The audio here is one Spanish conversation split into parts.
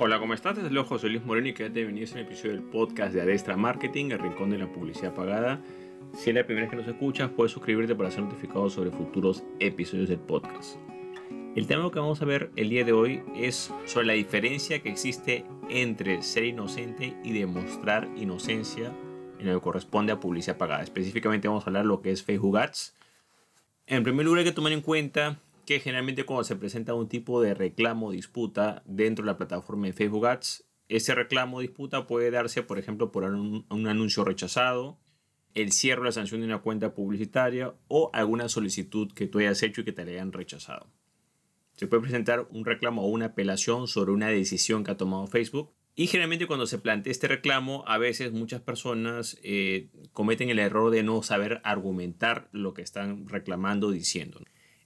Hola, ¿cómo estás? Es José Luis Moreno y quédate bienvenido a un episodio del podcast de Adestra Marketing, el rincón de la publicidad pagada. Si es la primera vez que nos escuchas, puedes suscribirte para ser notificado sobre futuros episodios del podcast. El tema que vamos a ver el día de hoy es sobre la diferencia que existe entre ser inocente y demostrar inocencia en lo que corresponde a publicidad pagada. Específicamente vamos a hablar lo que es Facebook Ads. En primer lugar hay que tomar en cuenta que generalmente cuando se presenta un tipo de reclamo o disputa dentro de la plataforma de Facebook Ads, ese reclamo o disputa puede darse, por ejemplo, por un, anuncio rechazado, el cierre o la sanción de una cuenta publicitaria o alguna solicitud que tú hayas hecho y que te la hayan rechazado. Se puede presentar un reclamo o una apelación sobre una decisión que ha tomado Facebook. Y generalmente cuando se plantea este reclamo, a veces muchas personas eh, cometen el error de no saber argumentar lo que están reclamando o diciendo.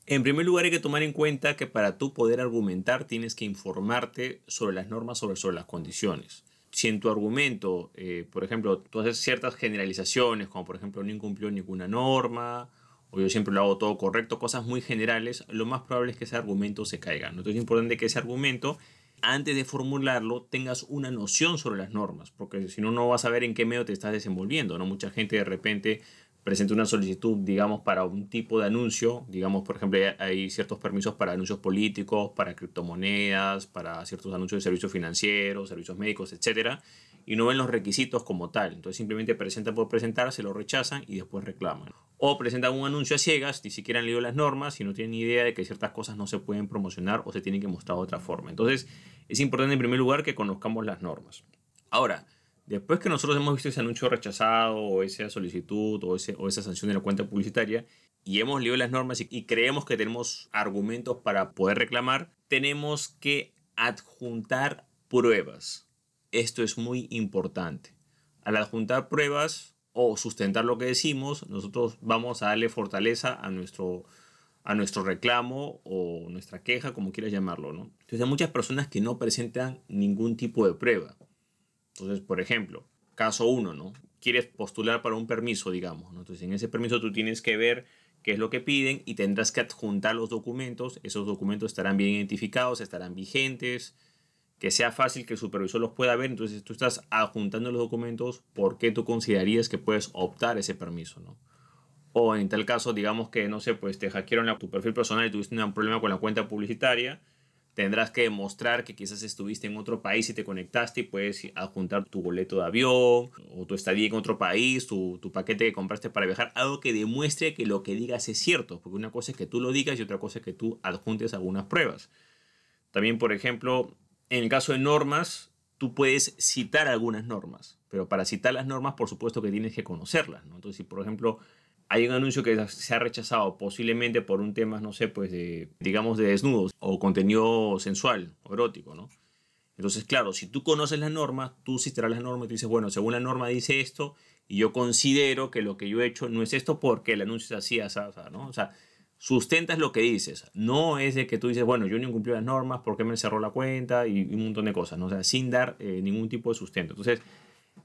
En primer lugar, hay que tomar en cuenta que para tú poder argumentar tienes que informarte sobre las normas, sobre, sobre las condiciones. Si en tu argumento, eh, por ejemplo, tú haces ciertas generalizaciones, como por ejemplo no incumplió ninguna norma, o yo siempre lo hago todo correcto, cosas muy generales, lo más probable es que ese argumento se caiga. Entonces es importante que ese argumento, antes de formularlo, tengas una noción sobre las normas, porque si no, no vas a ver en qué medio te estás desenvolviendo. ¿no? Mucha gente de repente presenta una solicitud, digamos, para un tipo de anuncio, digamos, por ejemplo, hay ciertos permisos para anuncios políticos, para criptomonedas, para ciertos anuncios de servicios financieros, servicios médicos, etcétera, y no ven los requisitos como tal. Entonces simplemente presentan por presentar, se lo rechazan y después reclaman. O presentan un anuncio a ciegas, ni siquiera han leído las normas y no tienen idea de que ciertas cosas no se pueden promocionar o se tienen que mostrar de otra forma. Entonces es importante en primer lugar que conozcamos las normas. Ahora, Después que nosotros hemos visto ese anuncio rechazado o esa solicitud o, ese, o esa sanción de la cuenta publicitaria y hemos leído las normas y, creemos que tenemos argumentos para poder reclamar, tenemos que adjuntar pruebas. Esto es muy importante. Al adjuntar pruebas o sustentar lo que decimos, nosotros vamos a darle fortaleza a nuestro, a nuestro reclamo o nuestra queja, como quieras llamarlo. ¿no? Entonces hay muchas personas que no presentan ningún tipo de prueba. Entonces, por ejemplo, caso 1, ¿no? Quieres postular para un permiso, digamos, ¿no? Entonces, en ese permiso tú tienes que ver qué es lo que piden y tendrás que adjuntar los documentos. Esos documentos estarán bien identificados, estarán vigentes, que sea fácil que el supervisor los pueda ver. Entonces, tú estás adjuntando los documentos porque tú considerarías que puedes optar ese permiso, ¿no? O en tal caso, digamos que, no sé, pues te hackearon tu perfil personal y tuviste un problema con la cuenta publicitaria Tendrás que demostrar que quizás estuviste en otro país y te conectaste y puedes adjuntar tu boleto de avión o tu estadía en otro país, tu, tu, paquete que compraste para viajar, algo que demuestre que lo que digas es cierto, porque una cosa es que tú lo digas y otra cosa es que tú adjuntes algunas pruebas. También, por ejemplo, en el caso de normas, tú puedes citar algunas normas, pero para citar las normas, por supuesto que tienes que conocerlas. ¿no? Entonces, si por ejemplo hay un anuncio que se ha rechazado posiblemente por un tema, no sé, pues de, digamos, de desnudos o contenido sensual o erótico, ¿no? Entonces, claro, si tú conoces las normas, tú citarás las normas y tú dices, bueno, según la norma dice esto y yo considero que lo que yo he hecho no es esto porque el anuncio es así, así, ¿no? O sea, sustentas lo que dices. No es de que tú dices, bueno, yo no incumplí las normas porque me cerró la cuenta y, un montón de cosas, ¿no? O sea, sin dar eh, ningún tipo de sustento. Entonces,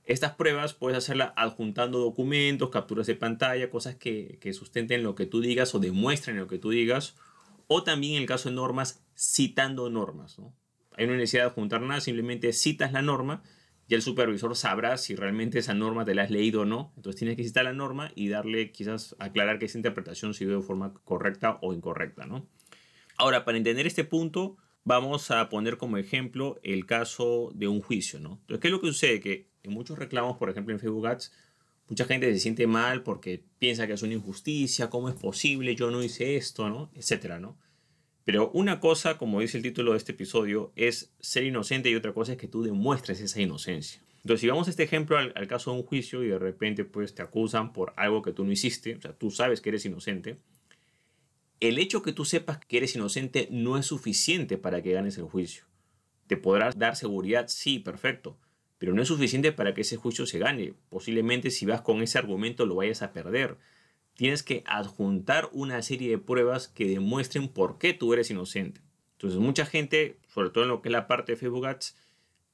estas pruebas puedes hacerlas adjuntando documentos, capturas de pantalla, cosas que, sustenten lo que tú digas o demuestren lo que tú digas. O también en el caso de normas, citando normas. ¿no? Hay una necesidad de adjuntar nada, simplemente citas la norma y el supervisor sabrá si realmente esa norma te la has leído o no. Entonces tienes que citar la norma y darle quizás aclarar que esa interpretación se de forma correcta o incorrecta. ¿no? Ahora, para entender este punto, vamos a poner como ejemplo el caso de un juicio. ¿no? Entonces, ¿qué es lo que sucede? Que en muchos reclamos, por ejemplo en Facebook Ads, mucha gente se siente mal porque piensa que es una injusticia, cómo es posible, yo no hice esto, ¿no? Etcétera, ¿no? Pero una cosa, como dice el título de este episodio, es ser inocente y otra cosa es que tú demuestres esa inocencia. Entonces, si vamos a este ejemplo al, caso de un juicio y de repente pues te acusan por algo que tú no hiciste, o sea, tú sabes que eres inocente, el hecho que tú sepas que eres inocente no es suficiente para que ganes el juicio. ¿Te podrás dar seguridad? Sí, perfecto pero no es suficiente para que ese juicio se gane. Posiblemente si vas con ese argumento lo vayas a perder. Tienes que adjuntar una serie de pruebas que demuestren por qué tú eres inocente. Entonces mucha gente, sobre todo en lo que es la parte de Facebook Ads,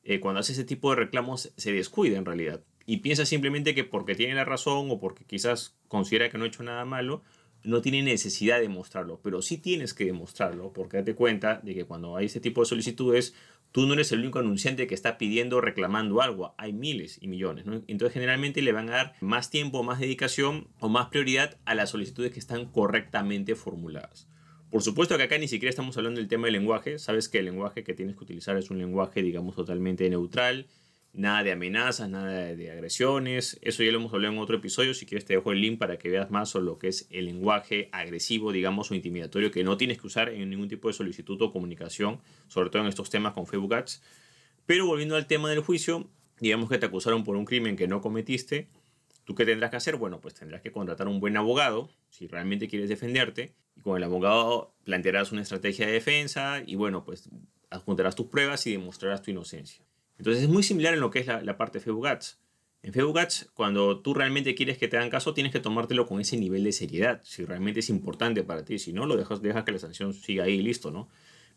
eh, cuando hace ese tipo de reclamos se descuida en realidad y piensa simplemente que porque tiene la razón o porque quizás considera que no ha hecho nada malo, no tiene necesidad de mostrarlo, pero sí tienes que demostrarlo porque date cuenta de que cuando hay ese tipo de solicitudes tú no eres el único anunciante que está pidiendo, reclamando algo. Hay miles y millones. Entonces generalmente le van a dar más tiempo, más dedicación o más prioridad a las solicitudes que están correctamente formuladas. Por supuesto que acá ni siquiera estamos hablando del tema del lenguaje. Sabes que el lenguaje que tienes que utilizar es un lenguaje, digamos, totalmente neutral nada de amenazas, nada de agresiones. Eso ya lo hemos hablado en otro episodio. Si quieres te dejo el link para que veas más sobre lo que es el lenguaje agresivo, digamos, o intimidatorio que no tienes que usar en ningún tipo de solicitud o comunicación, sobre todo en estos temas con Facebook Ads. Pero volviendo al tema del juicio, digamos que te acusaron por un crimen que no cometiste. ¿Tú qué tendrás que hacer? Bueno, pues tendrás que contratar un buen abogado si realmente quieres defenderte. Y con el abogado plantearás una estrategia de defensa y bueno, pues adjuntarás tus pruebas y demostrarás tu inocencia. Entonces es muy similar en lo que es la, parte de Facebook. En Facebook cuando tú realmente quieres que te hagan caso, tienes que tomártelo con ese nivel de seriedad. Si realmente es importante para ti, si no, lo dejas, dejas que la sanción siga ahí y listo, ¿no?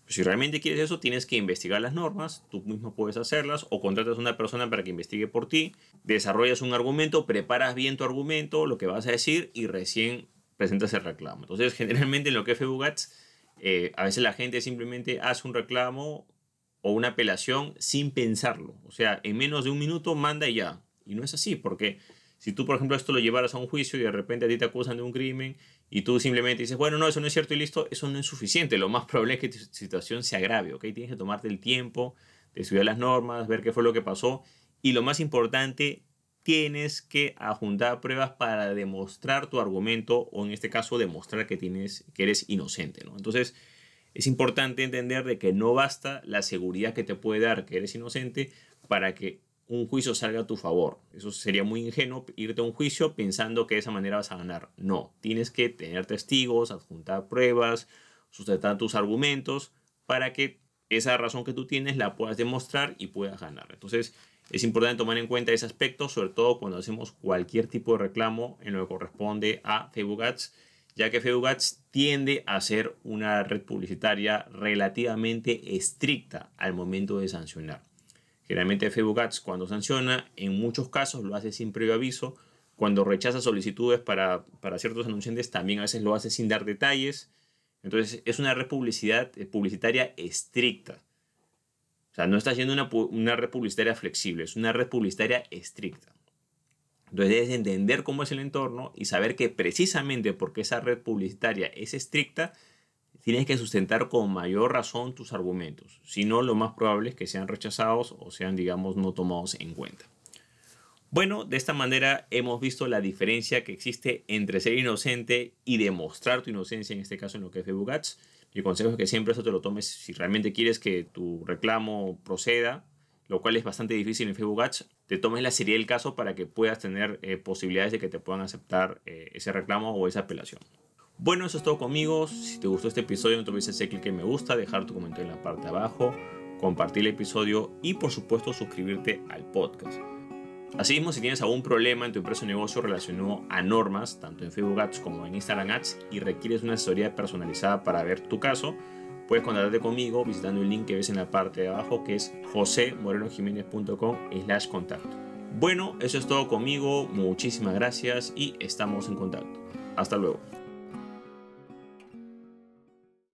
Pero si realmente quieres eso, tienes que investigar las normas, tú mismo puedes hacerlas o contratas a una persona para que investigue por ti, desarrollas un argumento, preparas bien tu argumento, lo que vas a decir y recién presentas el reclamo. Entonces, generalmente en lo que es Facebook eh, a veces la gente simplemente hace un reclamo o una apelación sin pensarlo. O sea, en menos de un minuto manda y ya. Y no es así, porque si tú, por ejemplo, esto lo llevaras a un juicio y de repente a ti te acusan de un crimen y tú simplemente dices, bueno, no, eso no es cierto y listo, eso no es suficiente. Lo más probable es que tu situación se agrave, ¿ok? Tienes que tomarte el tiempo de estudiar las normas, ver qué fue lo que pasó y lo más importante, tienes que adjuntar pruebas para demostrar tu argumento o en este caso demostrar que, tienes, que eres inocente, ¿no? Entonces, es importante entender de que no basta la seguridad que te puede dar que eres inocente para que un juicio salga a tu favor. Eso sería muy ingenuo irte a un juicio pensando que de esa manera vas a ganar. No, tienes que tener testigos, adjuntar pruebas, sustentar tus argumentos para que esa razón que tú tienes la puedas demostrar y puedas ganar. Entonces, es importante tomar en cuenta ese aspecto, sobre todo cuando hacemos cualquier tipo de reclamo en lo que corresponde a Facebook Ads ya que Facebook tiende a ser una red publicitaria relativamente estricta al momento de sancionar. Generalmente Facebook cuando sanciona, en muchos casos lo hace sin previo aviso. Cuando rechaza solicitudes para, ciertos anunciantes, también a veces lo hace sin dar detalles. Entonces es una red publicidad, eh, publicitaria estricta. O sea, no está siendo una, una red publicitaria flexible, es una red publicitaria estricta. Entonces debes entender cómo es el entorno y saber que precisamente porque esa red publicitaria es estricta, tienes que sustentar con mayor razón tus argumentos. Si no, lo más probable es que sean rechazados o sean, digamos, no tomados en cuenta. Bueno, de esta manera hemos visto la diferencia que existe entre ser inocente y demostrar tu inocencia, en este caso en lo que es Facebook Ads. Mi consejo es que siempre eso te lo tomes si realmente quieres que tu reclamo proceda lo cual es bastante difícil en Facebook Ads, te tomes la serie del caso para que puedas tener eh, posibilidades de que te puedan aceptar eh, ese reclamo o esa apelación. Bueno, eso es todo conmigo. Si te gustó este episodio, no te olvides hacer clic en me gusta, dejar tu comentario en la parte de abajo, compartir el episodio y por supuesto suscribirte al podcast. Asimismo, si tienes algún problema en tu empresa o negocio relacionado a normas, tanto en Facebook Ads como en Instagram Ads, y requieres una asesoría personalizada para ver tu caso, puedes contactarte conmigo visitando el link que ves en la parte de abajo que es josemorenojiménez.com slash contacto. Bueno, eso es todo conmigo, muchísimas gracias y estamos en contacto. Hasta luego.